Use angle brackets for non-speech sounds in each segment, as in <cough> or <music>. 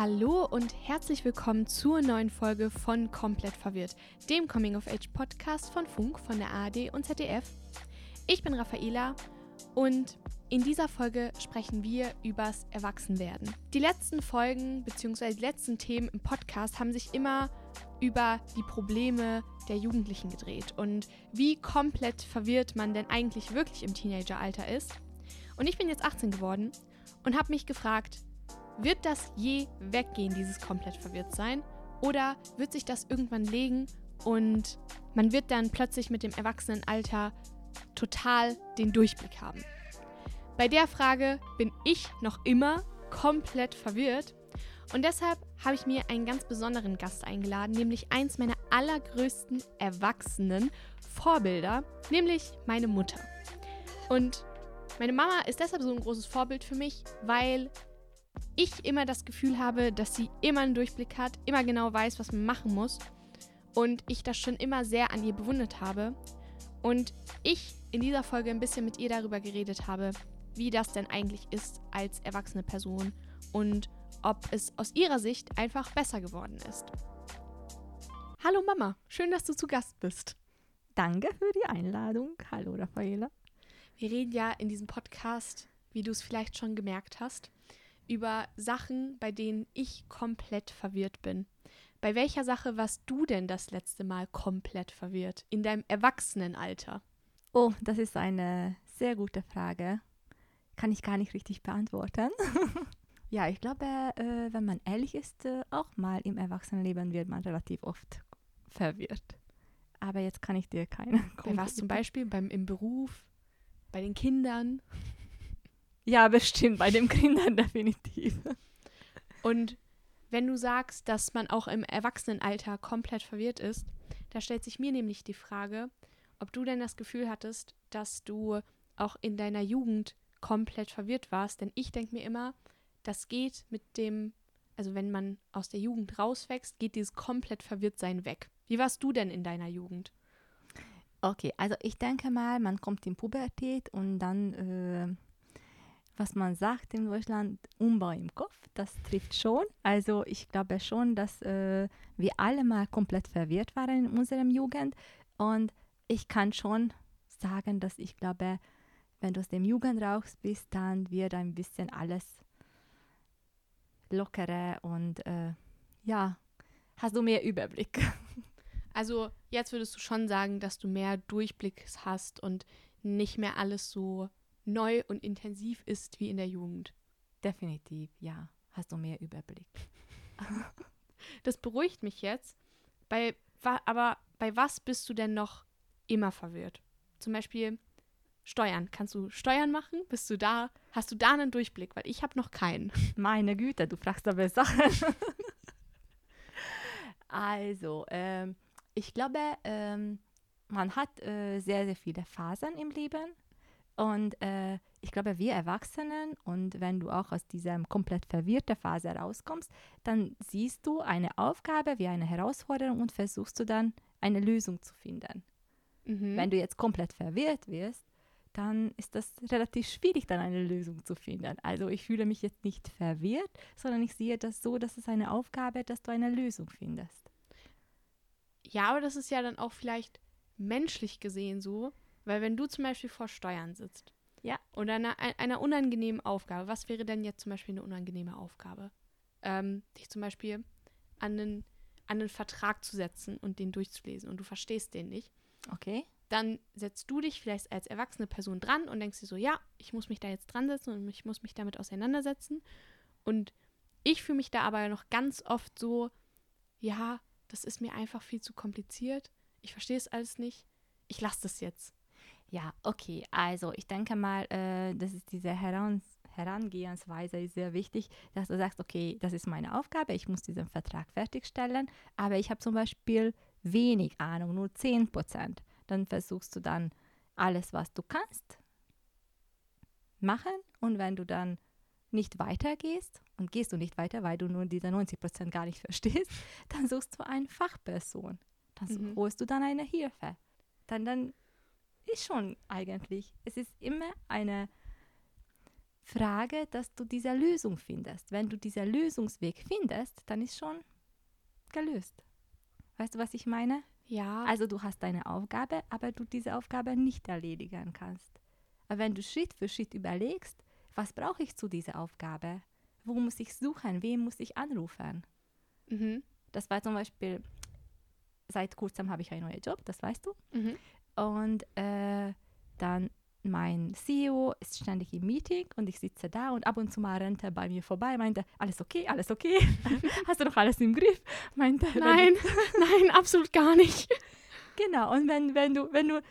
Hallo und herzlich willkommen zur neuen Folge von Komplett Verwirrt, dem Coming of Age Podcast von Funk, von der ARD und ZDF. Ich bin Raffaela und in dieser Folge sprechen wir übers Erwachsenwerden. Die letzten Folgen bzw. die letzten Themen im Podcast haben sich immer über die Probleme der Jugendlichen gedreht und wie komplett verwirrt man denn eigentlich wirklich im Teenageralter ist. Und ich bin jetzt 18 geworden und habe mich gefragt, wird das je weggehen, dieses komplett verwirrt sein? Oder wird sich das irgendwann legen und man wird dann plötzlich mit dem Erwachsenenalter total den Durchblick haben? Bei der Frage bin ich noch immer komplett verwirrt und deshalb habe ich mir einen ganz besonderen Gast eingeladen, nämlich eins meiner allergrößten erwachsenen Vorbilder, nämlich meine Mutter. Und meine Mama ist deshalb so ein großes Vorbild für mich, weil ich immer das Gefühl habe, dass sie immer einen Durchblick hat, immer genau weiß, was man machen muss. Und ich das schon immer sehr an ihr bewundert habe. Und ich in dieser Folge ein bisschen mit ihr darüber geredet habe, wie das denn eigentlich ist als erwachsene Person und ob es aus ihrer Sicht einfach besser geworden ist. Hallo Mama, schön, dass du zu Gast bist. Danke für die Einladung. Hallo Raffaela. Wir reden ja in diesem Podcast, wie du es vielleicht schon gemerkt hast, über Sachen, bei denen ich komplett verwirrt bin. Bei welcher Sache warst du denn das letzte Mal komplett verwirrt? In deinem Erwachsenenalter? Oh, das ist eine sehr gute Frage. Kann ich gar nicht richtig beantworten. <laughs> ja, ich glaube, äh, wenn man ehrlich ist, äh, auch mal im Erwachsenenleben wird man relativ oft verwirrt. Aber jetzt kann ich dir keine. Bei was zum Beispiel? Beim, Im Beruf? Bei den Kindern? Ja, bestimmt, bei den Kindern <laughs> definitiv. Und wenn du sagst, dass man auch im Erwachsenenalter komplett verwirrt ist, da stellt sich mir nämlich die Frage, ob du denn das Gefühl hattest, dass du auch in deiner Jugend komplett verwirrt warst. Denn ich denke mir immer, das geht mit dem, also wenn man aus der Jugend rauswächst, geht dieses komplett Verwirrtsein weg. Wie warst du denn in deiner Jugend? Okay, also ich denke mal, man kommt in Pubertät und dann äh, was man sagt in Deutschland, Umbau im Kopf, das trifft schon. Also ich glaube schon, dass äh, wir alle mal komplett verwirrt waren in unserer Jugend. Und ich kann schon sagen, dass ich glaube, wenn du aus dem Jugend raus bist, dann wird ein bisschen alles lockerer und äh, ja, hast du mehr Überblick. <laughs> Also jetzt würdest du schon sagen, dass du mehr Durchblick hast und nicht mehr alles so neu und intensiv ist wie in der Jugend. Definitiv, ja. Hast du mehr Überblick. <laughs> das beruhigt mich jetzt. Bei, aber bei was bist du denn noch immer verwirrt? Zum Beispiel Steuern. Kannst du Steuern machen? Bist du da? Hast du da einen Durchblick? Weil ich habe noch keinen. <laughs> Meine Güte, du fragst aber Sachen. <laughs> also, ähm, ich glaube, ähm, man hat äh, sehr, sehr viele Phasen im Leben. Und äh, ich glaube, wir Erwachsenen und wenn du auch aus dieser komplett verwirrten Phase rauskommst, dann siehst du eine Aufgabe wie eine Herausforderung und versuchst du dann eine Lösung zu finden. Mhm. Wenn du jetzt komplett verwirrt wirst, dann ist das relativ schwierig, dann eine Lösung zu finden. Also ich fühle mich jetzt nicht verwirrt, sondern ich sehe das so, dass es eine Aufgabe ist, dass du eine Lösung findest. Ja, aber das ist ja dann auch vielleicht menschlich gesehen so, weil wenn du zum Beispiel vor Steuern sitzt ja. oder einer, einer unangenehmen Aufgabe, was wäre denn jetzt zum Beispiel eine unangenehme Aufgabe? Ähm, dich zum Beispiel an einen, an einen Vertrag zu setzen und den durchzulesen und du verstehst den nicht. Okay. Dann setzt du dich vielleicht als erwachsene Person dran und denkst dir so, ja, ich muss mich da jetzt dran setzen und ich muss mich damit auseinandersetzen. Und ich fühle mich da aber noch ganz oft so, ja, das ist mir einfach viel zu kompliziert. Ich verstehe es alles nicht. Ich lasse das jetzt. Ja, okay. Also ich denke mal, äh, das ist diese Heran Herangehensweise ist sehr wichtig, dass du sagst, okay, das ist meine Aufgabe, ich muss diesen Vertrag fertigstellen, aber ich habe zum Beispiel wenig Ahnung, nur 10 Prozent. Dann versuchst du dann alles, was du kannst, machen und wenn du dann nicht weitergehst und gehst du nicht weiter, weil du nur diese 90 Prozent gar nicht <laughs> verstehst, dann suchst du eine Fachperson. Dann mhm. holst du dann eine Hilfe. Dann, dann ist schon eigentlich. Es ist immer eine Frage, dass du diese Lösung findest. Wenn du diesen Lösungsweg findest, dann ist schon gelöst. Weißt du, was ich meine? Ja. Also du hast deine Aufgabe, aber du diese Aufgabe nicht erledigen kannst. Aber wenn du Schritt für Schritt überlegst, was brauche ich zu dieser Aufgabe? Wo muss ich suchen? Wem muss ich anrufen? mhm. Das war zum Beispiel, seit kurzem habe ich einen neuen Job, das weißt du. Mhm. Und äh, dann mein CEO ist ständig im Meeting und ich sitze da und ab und zu mal rennt er bei mir vorbei, meinte, alles okay, alles okay, <laughs> hast du noch alles im Griff? Meinte, Nein, <laughs> nein, absolut gar nicht. Genau, und wenn, wenn du, wenn du,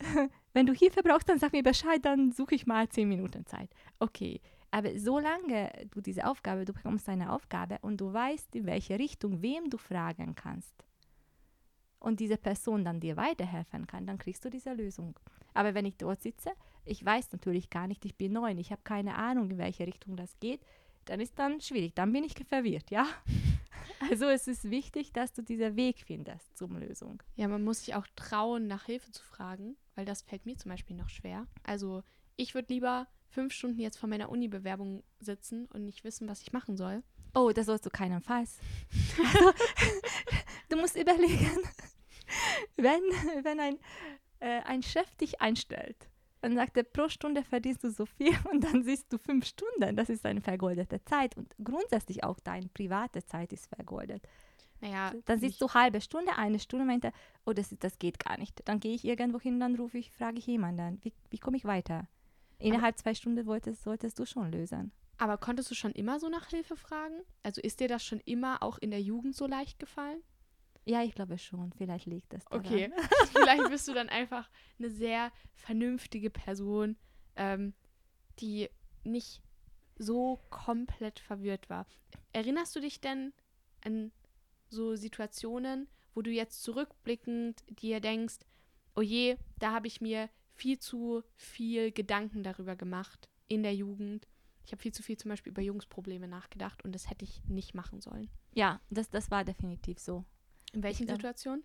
<laughs> wenn du Hilfe brauchst, dann sag mir Bescheid, dann suche ich mal zehn Minuten Zeit. Okay. Aber solange du diese Aufgabe, du bekommst eine Aufgabe und du weißt, in welche Richtung, wem du fragen kannst und diese Person dann dir weiterhelfen kann, dann kriegst du diese Lösung. Aber wenn ich dort sitze, ich weiß natürlich gar nicht, ich bin neu, ich habe keine Ahnung, in welche Richtung das geht, dann ist dann schwierig, dann bin ich verwirrt, ja? <laughs> Also es ist wichtig, dass du diesen Weg findest zur Lösung. Ja, man muss sich auch trauen, nach Hilfe zu fragen, weil das fällt mir zum Beispiel noch schwer. Also ich würde lieber fünf Stunden jetzt vor meiner Uni-Bewerbung sitzen und nicht wissen, was ich machen soll. Oh, das sollst du keinenfalls. <laughs> Also, <laughs> du musst überlegen, wenn, <laughs> wenn ein, äh, ein Chef dich einstellt, dann sagt er, pro Stunde verdienst du so viel <laughs> und dann siehst du fünf Stunden. Das ist eine vergoldete Zeit und grundsätzlich auch deine private Zeit ist vergoldet. Naja, Dann siehst du halbe Stunde, eine Stunde, meint er, oh, das, das geht gar nicht. Dann gehe ich irgendwo hin, dann rufe ich, frage ich jemanden, wie, wie komme ich weiter? Innerhalb zwei Stunden wolltest, solltest du schon lösen. Aber konntest du schon immer so nach Hilfe fragen? Also ist dir das schon immer auch in der Jugend so leicht gefallen? Ja, ich glaube schon. Vielleicht liegt das daran. Okay. <laughs> Vielleicht bist du dann einfach eine sehr vernünftige Person, ähm, die nicht so komplett verwirrt war. Erinnerst du dich denn an so Situationen, wo du jetzt zurückblickend dir denkst, oh je, da habe ich mir viel zu viel Gedanken darüber gemacht in der Jugend. Ich habe viel zu viel zum Beispiel über Jungsprobleme nachgedacht und das hätte ich nicht machen sollen. Ja, das, das war definitiv so. In welchen glaub- Situationen?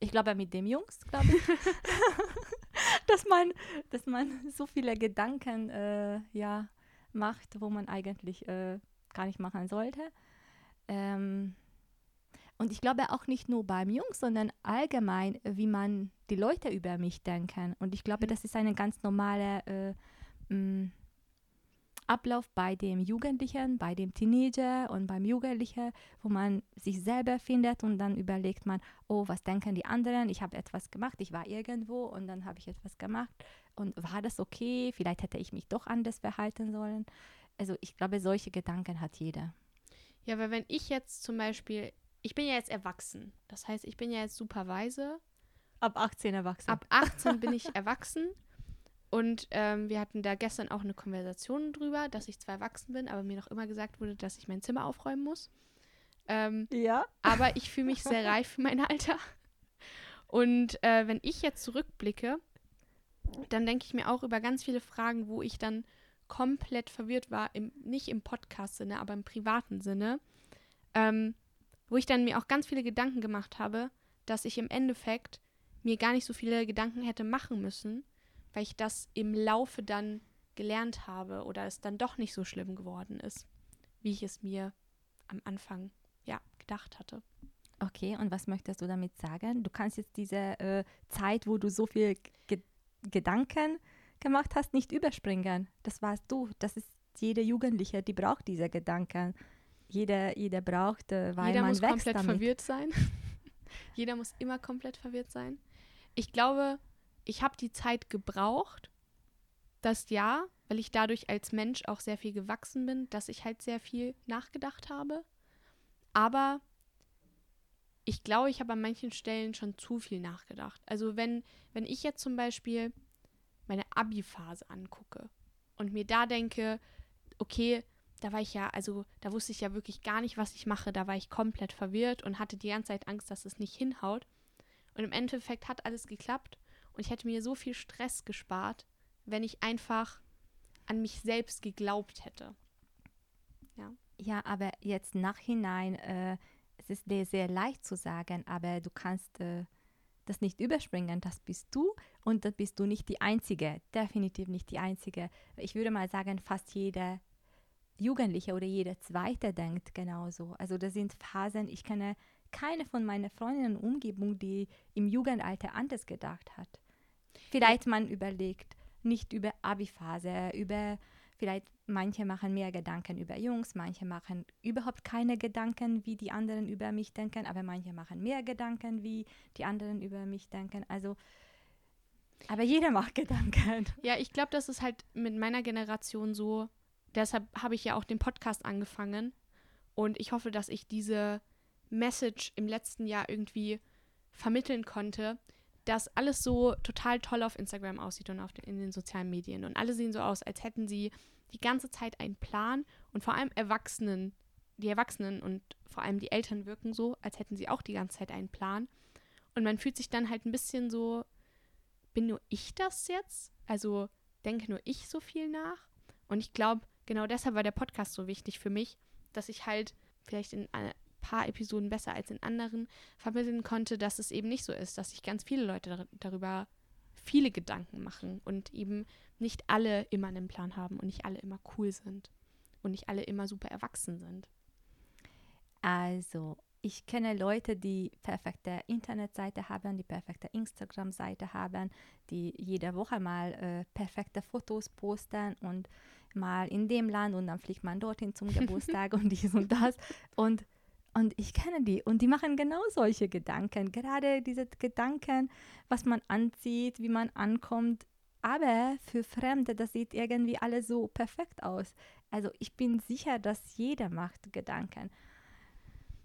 Ich glaube mit dem Jungs, glaube ich. <laughs> dass, man, dass man so viele Gedanken äh, ja, macht, wo man eigentlich äh, gar nicht machen sollte. Ähm, und ich glaube auch nicht nur beim Jungs, sondern allgemein, wie man die Leute über mich denken. Und ich glaube, Mhm. das ist eine ganz normale äh, Ablauf bei dem Jugendlichen, bei dem Teenager und beim Jugendlichen, wo man sich selber findet und dann überlegt man, oh, was denken die anderen? Ich habe etwas gemacht, ich war irgendwo und dann habe ich etwas gemacht und war das okay? Vielleicht hätte ich mich doch anders verhalten sollen. Also ich glaube, solche Gedanken hat jeder. Ja, weil wenn ich jetzt zum Beispiel, ich bin ja jetzt erwachsen, das heißt, ich bin ja jetzt super weise. Ab 18 erwachsen. Ab 18 bin ich <laughs> erwachsen und ähm, wir hatten da gestern auch eine Konversation drüber, dass ich zwar erwachsen bin, aber mir noch immer gesagt wurde, dass ich mein Zimmer aufräumen muss. Ähm, ja. aber ich fühle mich sehr reif für mein Alter. Und äh, wenn ich jetzt zurückblicke, dann denke ich mir auch über ganz viele Fragen, wo ich dann komplett verwirrt war, im, nicht im Podcast-Sinne, aber im privaten Sinne, ähm, wo ich dann mir auch ganz viele Gedanken gemacht habe, dass ich im Endeffekt mir gar nicht so viele Gedanken hätte machen müssen, weil ich das im Laufe dann gelernt habe oder es dann doch nicht so schlimm geworden ist, wie ich es mir am Anfang ja gedacht hatte. Okay, und was möchtest du damit sagen? Du kannst jetzt diese äh, Zeit, wo du so viel Ge Gedanken gemacht hast, nicht überspringen. Das warst du. Das ist jede Jugendliche, die braucht diese Gedanken. Jeder, jeder braucht, äh, weil Jeder man muss wächst komplett damit. verwirrt sein. <laughs> Jeder muss immer komplett verwirrt sein. Ich glaube, ich habe die Zeit gebraucht, das ja, weil ich dadurch als Mensch auch sehr viel gewachsen bin, dass ich halt sehr viel nachgedacht habe. Aber ich glaube, ich habe an manchen Stellen schon zu viel nachgedacht. Also wenn, wenn ich jetzt zum Beispiel meine Abi-Phase angucke und mir da denke, okay, da war ich ja, also da wusste ich ja wirklich gar nicht, was ich mache. Da war ich komplett verwirrt und hatte die ganze Zeit Angst, dass es nicht hinhaut. Und im Endeffekt hat alles geklappt und ich hätte mir so viel Stress gespart, wenn ich einfach an mich selbst geglaubt hätte. Ja, aber jetzt nachhinein, äh, es ist dir sehr leicht zu sagen, aber du kannst äh, das nicht überspringen, das bist du und das bist du nicht die Einzige, definitiv nicht die Einzige. Ich würde mal sagen, fast jeder Jugendliche oder jeder Zweite denkt genauso. Also das sind Phasen, ich kenne keine von meinen Freundinnen in Umgebung, die im Jugendalter anders gedacht hat. Vielleicht man überlegt, nicht über Abi-Phase, über vielleicht manche machen mehr Gedanken über Jungs, manche machen überhaupt keine Gedanken, wie die anderen über mich denken, aber manche machen mehr Gedanken, wie die anderen über mich denken. Also, aber jeder macht <laughs> Gedanken. Ja, ich glaube, das ist halt mit meiner Generation so. Deshalb habe ich ja auch den Podcast angefangen. Und ich hoffe, dass ich diese Message im letzten Jahr irgendwie vermitteln konnte, dass alles so total toll auf Instagram aussieht und auf den, in den sozialen Medien. Und alle sehen so aus, als hätten sie die ganze Zeit einen Plan und vor allem Erwachsenen, die Erwachsenen und vor allem die Eltern wirken so, als hätten sie auch die ganze Zeit einen Plan. Und man fühlt sich dann halt ein bisschen so, bin nur ich das jetzt? Also denke nur ich so viel nach? Und ich glaube, genau deshalb war der Podcast so wichtig für mich, dass ich halt vielleicht in ein paar Episoden besser als in anderen vermitteln konnte, dass es eben nicht so ist, dass sich ganz viele Leute darüber viele Gedanken machen und eben nicht alle immer einen Plan haben und nicht alle immer cool sind und nicht alle immer super erwachsen sind. Also, ich kenne Leute, die perfekte Internetseite haben, die perfekte Instagram-Seite haben, die jede Woche mal äh, perfekte Fotos posten und mal in dem Land und dann fliegt man dorthin zum <laughs> Geburtstag und dies und das. Und, und ich kenne die und die machen genau solche Gedanken. Gerade diese Gedanken, was man anzieht, wie man ankommt. Aber für Fremde, das sieht irgendwie alles so perfekt aus. Also ich bin sicher, dass jeder macht Gedanken.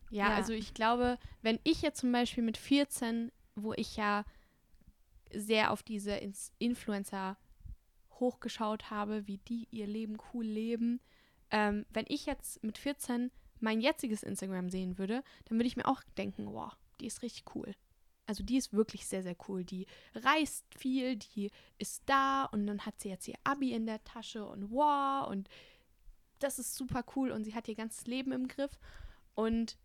Ja, ja, also ich glaube, wenn ich jetzt zum Beispiel mit 14, wo ich ja sehr auf diese Influencer hochgeschaut habe, wie die ihr Leben cool leben, ähm, wenn ich jetzt mit 14 mein jetziges Instagram sehen würde, dann würde ich mir auch denken, wow, die ist richtig cool. Also die ist wirklich sehr, sehr cool. Die reist viel, die ist da und dann hat sie jetzt ihr Abi in der Tasche und wow und das ist super cool und sie hat ihr ganzes Leben im Griff. Und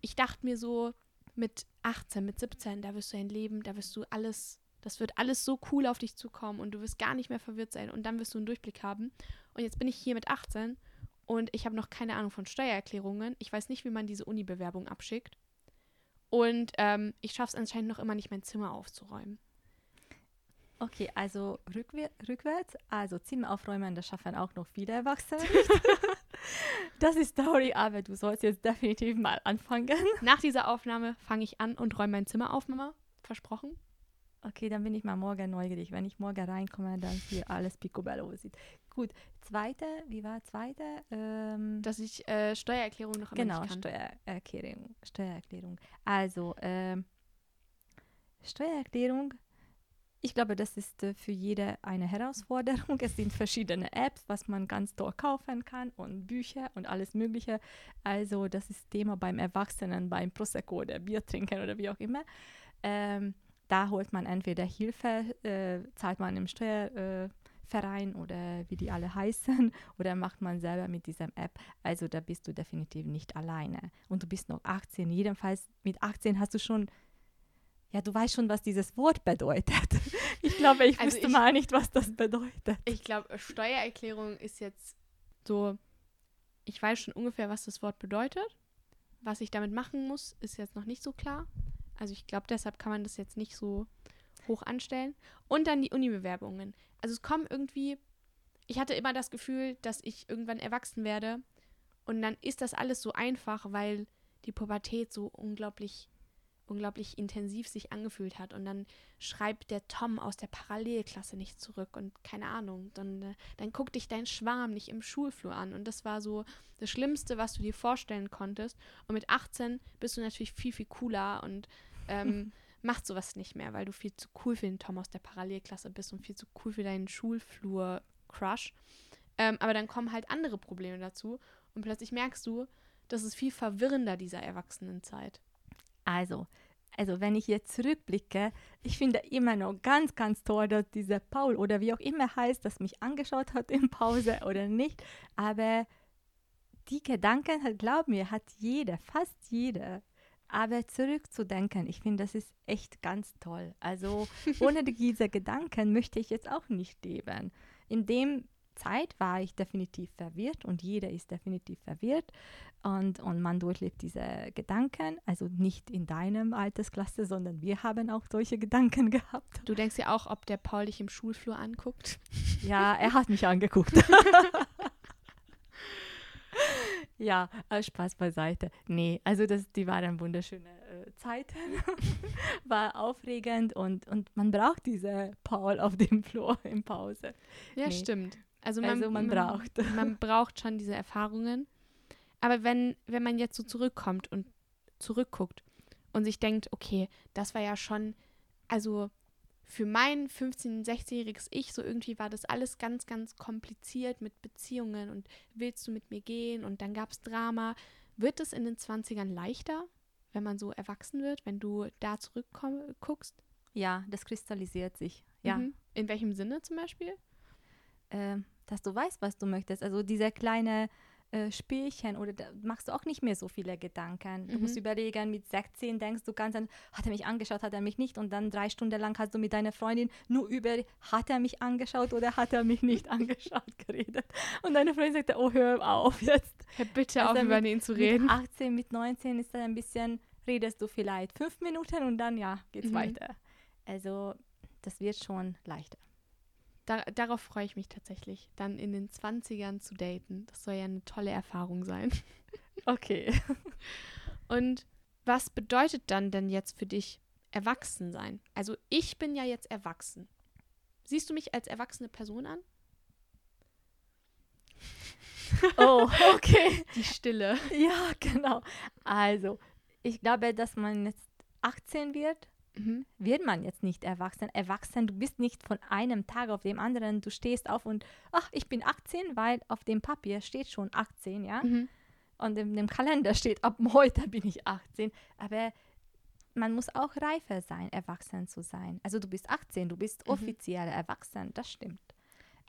ich dachte mir so, mit 18, mit 17, da wirst du ein Leben, da wirst du alles, das wird alles so cool auf dich zukommen und du wirst gar nicht mehr verwirrt sein und dann wirst du einen Durchblick haben. Und jetzt bin ich hier mit 18 und ich habe noch keine Ahnung von Steuererklärungen. Ich weiß nicht, wie man diese Uni-Bewerbung abschickt. Und ähm, ich schaffe es anscheinend noch immer nicht, mein Zimmer aufzuräumen. Okay, also rückwär rückwärts. Also Zimmer aufräumen, das schaffen auch noch viele Erwachsene. <laughs> <laughs> das ist Story, aber du sollst jetzt definitiv mal anfangen. <laughs> Nach dieser Aufnahme fange ich an und räume mein Zimmer auf, Mama. Versprochen. Okay, dann bin ich mal morgen neugierig. Wenn ich morgen reinkomme, dann hier alles picobello aussieht. Gut, zweite, wie war zweite? Ähm, Dass ich äh, Steuererklärung noch genau, kann. Steuererklärung. Steuererklärung. Also, ähm, Steuererklärung ich glaube, das ist äh, für jede eine Herausforderung. <laughs> Es sind verschiedene Apps, was man ganz toll kaufen kann und Bücher und alles Mögliche. Also das ist Thema beim Erwachsenen, beim Prosecco oder Bier trinken oder wie auch immer. Ähm, da holt man entweder Hilfe, äh, zahlt man im Steuerverein äh, oder wie die alle <laughs> heißen, oder macht man selber mit dieser App. Also da bist du definitiv nicht alleine. Und du bist noch 18. Jedenfalls mit 18 hast du schon ja, du weißt schon, was dieses Wort bedeutet. <laughs> Ich glaube, ich also wusste ich, mal nicht, was das bedeutet. Ich glaube, Steuererklärung ist jetzt so, ich weiß schon ungefähr, was das Wort bedeutet. Was ich damit machen muss, ist jetzt noch nicht so klar. Also ich glaube, deshalb kann man das jetzt nicht so hoch anstellen. Und dann die Uni-Bewerbungen. Also es kommen irgendwie, ich hatte immer das Gefühl, dass ich irgendwann erwachsen werde. Und dann ist das alles so einfach, weil die Pubertät so unglaublich unglaublich intensiv sich angefühlt hat. Und dann schreibt der Tom aus der Parallelklasse nicht zurück und keine Ahnung. Dann, äh, dann guckt dich dein Schwarm nicht im Schulflur an. Und das war so das Schlimmste, was du dir vorstellen konntest. Und mit 18 bist du natürlich viel, viel cooler und ähm, <laughs> macht sowas nicht mehr, weil du viel zu cool für den Tom aus der Parallelklasse bist und viel zu cool für deinen Schulflur-Crush. Ähm, aber dann kommen halt andere Probleme dazu und plötzlich merkst du, das ist viel verwirrender dieser Erwachsenenzeit. Also, also wenn ich jetzt zurückblicke, ich finde immer noch ganz, ganz toll, dass dieser Paul oder wie auch immer heißt, das mich angeschaut hat in Pause <laughs> oder nicht. Aber die Gedanken, glaub mir, hat jeder, fast jeder. Aber zurückzudenken, ich finde, das ist echt ganz toll. Also ohne <laughs> diese Gedanken möchte ich jetzt auch nicht leben. In dem Zeit war ich definitiv verwirrt und jeder ist definitiv verwirrt und, und man durchlebt diese Gedanken, also nicht in deinem Altersklasse, sondern wir haben auch solche Gedanken <laughs> gehabt. Du denkst ja auch, ob der Paul dich im Schulflur anguckt. Ja, er hat mich <laughs> angeguckt. Ja, äh, Spaß beiseite. Nee, also das, die waren wunderschöne äh, Zeiten. <laughs> War aufregend und, und man braucht diese Paul auf dem <laughs> Flur in Pause. Ja, Nee. stimmt. Also man, Also man braucht. <laughs> Man braucht schon diese Erfahrungen. Aber wenn, wenn man jetzt so zurückkommt und zurückguckt und sich denkt, okay, das war ja schon, also für mein 15-, 16-jähriges Ich, so irgendwie war das alles ganz, ganz kompliziert mit Beziehungen und willst du mit mir gehen und dann gab es Drama. Wird es in den 20ern leichter, wenn man so erwachsen wird, wenn du da zurückguckst? Ja, das kristallisiert sich. Ja. Mhm. In welchem Sinne zum Beispiel? ähm, dass du weißt, was du möchtest. Also diese kleine äh, Spielchen oder da machst du auch nicht mehr so viele Gedanken. Du Mhm. musst überlegen, mit 16 denkst du ganz an, hat er mich angeschaut, hat er mich nicht und dann drei Stunden lang hast du mit deiner Freundin nur über, hat er mich angeschaut oder hat er mich nicht <laughs> angeschaut geredet. Und deine Freundin sagte, oh, hör auf jetzt. Hör bitte Also auf, über mit- ihn zu reden. Mit 18, mit 19 ist dann ein bisschen, redest du vielleicht fünf Minuten und dann, ja, geht's Mhm. weiter. Also das wird schon leichter. Da, darauf freue ich mich tatsächlich, dann in den 20ern zu daten. Das soll ja eine tolle Erfahrung sein. <laughs> Okay. <laughs> Und was bedeutet dann denn jetzt für dich erwachsen sein? Also ich bin ja jetzt erwachsen. Siehst du mich als erwachsene Person an? <laughs> Oh, okay. Die Stille. Ja, genau. Also, ich glaube, dass man jetzt 18 wird, Mhm. wird man jetzt nicht erwachsen. Erwachsen, du bist nicht von einem Tag auf dem anderen, du stehst auf und, ach, ich bin 18, weil auf dem Papier steht schon 18, ja. Mhm. Und in dem Kalender steht, ab heute bin ich 18. Aber man muss auch reifer sein, erwachsen zu sein. Also du bist 18, du bist Mhm. offiziell erwachsen, das stimmt.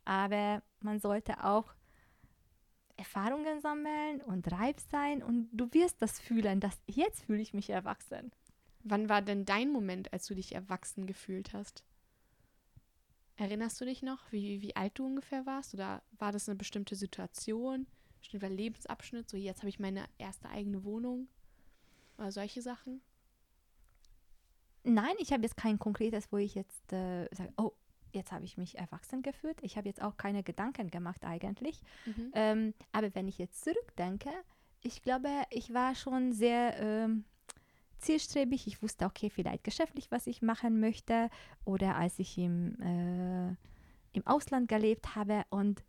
Aber man sollte auch Erfahrungen sammeln und reif sein und du wirst das fühlen, dass jetzt fühle ich mich erwachsen. Wann war denn dein Moment, als du dich erwachsen gefühlt hast? Erinnerst du dich noch, wie, wie alt du ungefähr warst? Oder war das eine bestimmte Situation, bestimmter Lebensabschnitt? So, jetzt habe ich meine erste eigene Wohnung. Oder solche Sachen? Nein, ich habe jetzt kein konkretes, wo ich jetzt äh, sage, oh, jetzt habe ich mich erwachsen gefühlt. Ich habe jetzt auch keine Gedanken gemacht eigentlich. Mhm. Ähm, aber wenn ich jetzt zurückdenke, ich glaube, ich war schon sehr ähm, zielstrebig. Ich wusste, okay, vielleicht geschäftlich, was ich machen möchte. Oder als ich im, äh, im Ausland gelebt habe. Und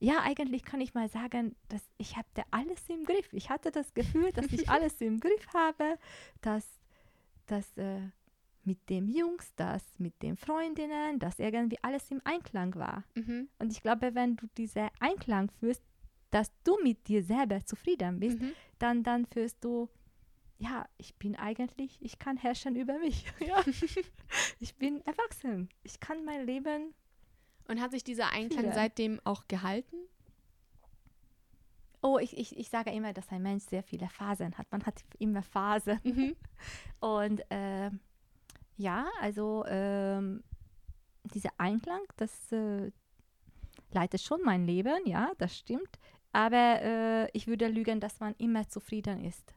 ja, eigentlich kann ich mal sagen, dass ich hatte alles im Griff. Ich hatte das Gefühl, dass ich <laughs> alles im Griff habe, dass, dass äh, mit dem Jungs, dass mit den Freundinnen, dass irgendwie alles im Einklang war. Mhm. Und ich glaube, wenn du diese Einklang führst, dass du mit dir selber zufrieden bist, Mhm. dann, dann führst du, ja, ich bin eigentlich, ich kann herrschen über mich. <laughs> Ja. ich bin erwachsen. Ich kann mein Leben. Und hat sich dieser Einklang Viele. seitdem auch gehalten? Oh, ich, ich, ich sage immer, dass ein Mensch sehr viele Phasen hat. Man hat immer Phasen. Mhm. <laughs> Und ähm, ja, also ähm, dieser Einklang, das äh, leitet schon mein Leben, ja, das stimmt. Aber äh, ich würde lügen, dass man immer zufrieden ist.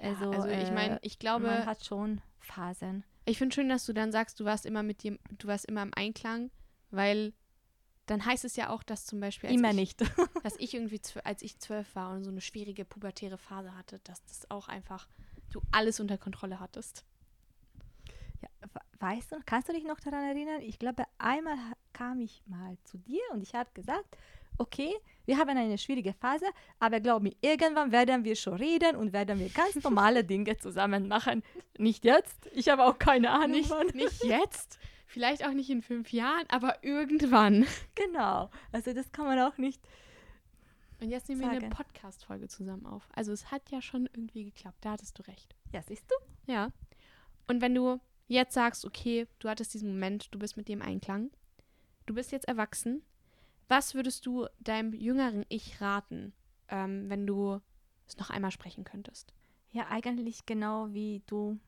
Also, also ich meine, äh, ich glaube, man hat schon Phasen. ich finde schön, dass du dann sagst, du warst immer mit dir, du warst immer im Einklang, weil dann heißt es ja auch, dass zum Beispiel, als Immer ich, nicht. <laughs> dass ich irgendwie, als ich zwölf war und so eine schwierige pubertäre Phase hatte, dass das auch einfach, du alles unter Kontrolle hattest. Ja, we- weißt du, kannst du dich noch daran erinnern? Ich glaube, einmal kam ich mal zu dir und ich habe gesagt, okay, wir haben eine schwierige Phase, aber glaub mir, irgendwann werden wir schon reden und werden wir ganz normale <laughs> Dinge zusammen machen. Nicht jetzt. Ich habe auch keine Ahnung Nicht, wann. nicht jetzt, vielleicht auch nicht in fünf Jahren, aber irgendwann. Genau. Also das kann man auch nicht. Und jetzt nehmen wir eine. Podcast-Folge zusammen auf. Also es hat ja schon irgendwie geklappt, da hattest du recht. Ja, siehst du? Ja. Und wenn du jetzt sagst, okay, du hattest diesen Moment, du bist mit dem Einklang, du bist jetzt erwachsen, was würdest du deinem jüngeren Ich raten, ähm, wenn du es noch einmal sprechen könntest? Ja, eigentlich genau wie du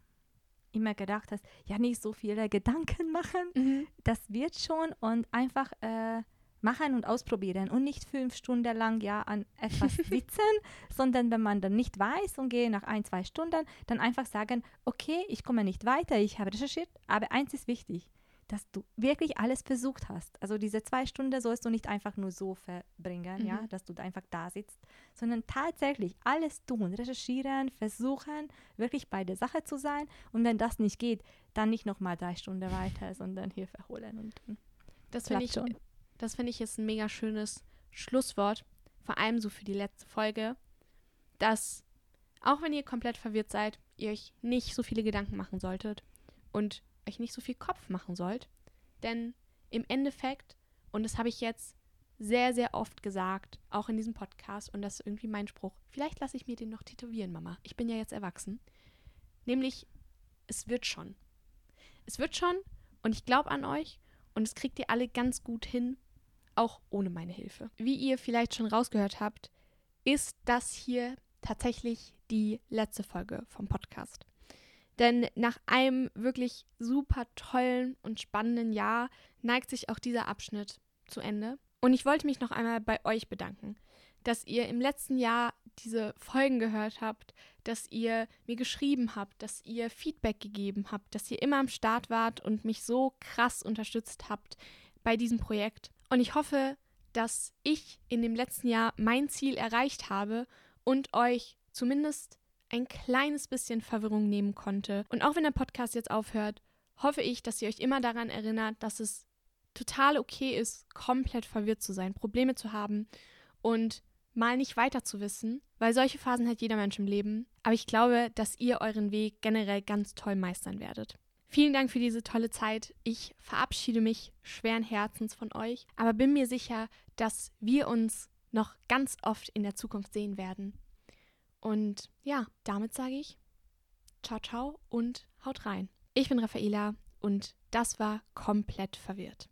immer gedacht hast, ja, nicht so viele Gedanken <laughs> machen. Mhm. Das wird schon und einfach äh, machen und ausprobieren und nicht fünf Stunden lang ja an etwas <laughs> sitzen, sondern wenn man dann nicht weiß und gehe nach ein, zwei Stunden, dann einfach sagen, okay, ich komme nicht weiter, ich habe recherchiert, aber eins ist wichtig, dass du wirklich alles versucht hast. Also diese zwei Stunden sollst du nicht einfach nur so verbringen, Mhm. ja, dass du einfach da sitzt, sondern tatsächlich alles tun, recherchieren, versuchen, wirklich bei der Sache zu sein und wenn das nicht geht, dann nicht nochmal drei Stunden weiter, <laughs> sondern Hilfe holen und dann Das finde ich, schon. das finde ich ist ein mega schönes Schlusswort, vor allem so für die letzte Folge, dass auch wenn ihr komplett verwirrt seid, ihr euch nicht so viele Gedanken machen solltet und euch nicht so viel Kopf machen sollt, denn im Endeffekt, und das habe ich jetzt sehr, sehr oft gesagt, auch in diesem Podcast, und das ist irgendwie mein Spruch, vielleicht lasse ich mir den noch tätowieren, Mama. Ich bin ja jetzt erwachsen. Nämlich, es wird schon. Es wird schon und ich glaube an euch und es kriegt ihr alle ganz gut hin, auch ohne meine Hilfe. Wie ihr vielleicht schon rausgehört habt, ist das hier tatsächlich die letzte Folge vom Podcast. Denn nach einem wirklich super tollen und spannenden Jahr neigt sich auch dieser Abschnitt zu Ende. Und ich wollte mich noch einmal bei euch bedanken, dass ihr im letzten Jahr diese Folgen gehört habt, dass ihr mir geschrieben habt, dass ihr Feedback gegeben habt, dass ihr immer am Start wart und mich so krass unterstützt habt bei diesem Projekt. Und ich hoffe, dass ich in dem letzten Jahr mein Ziel erreicht habe und euch zumindest ein kleines bisschen Verwirrung nehmen konnte. Und auch wenn der Podcast jetzt aufhört, hoffe ich, dass ihr euch immer daran erinnert, dass es total okay ist, komplett verwirrt zu sein, Probleme zu haben und mal nicht weiter zu wissen, weil solche Phasen hat jeder Mensch im Leben. Aber ich glaube, dass ihr euren Weg generell ganz toll meistern werdet. Vielen Dank für diese tolle Zeit. Ich verabschiede mich schweren Herzens von euch, aber bin mir sicher, dass wir uns noch ganz oft in der Zukunft sehen werden. Und ja, damit sage ich ciao, ciao und haut rein. Ich bin Raffaela und das war komplett verwirrt.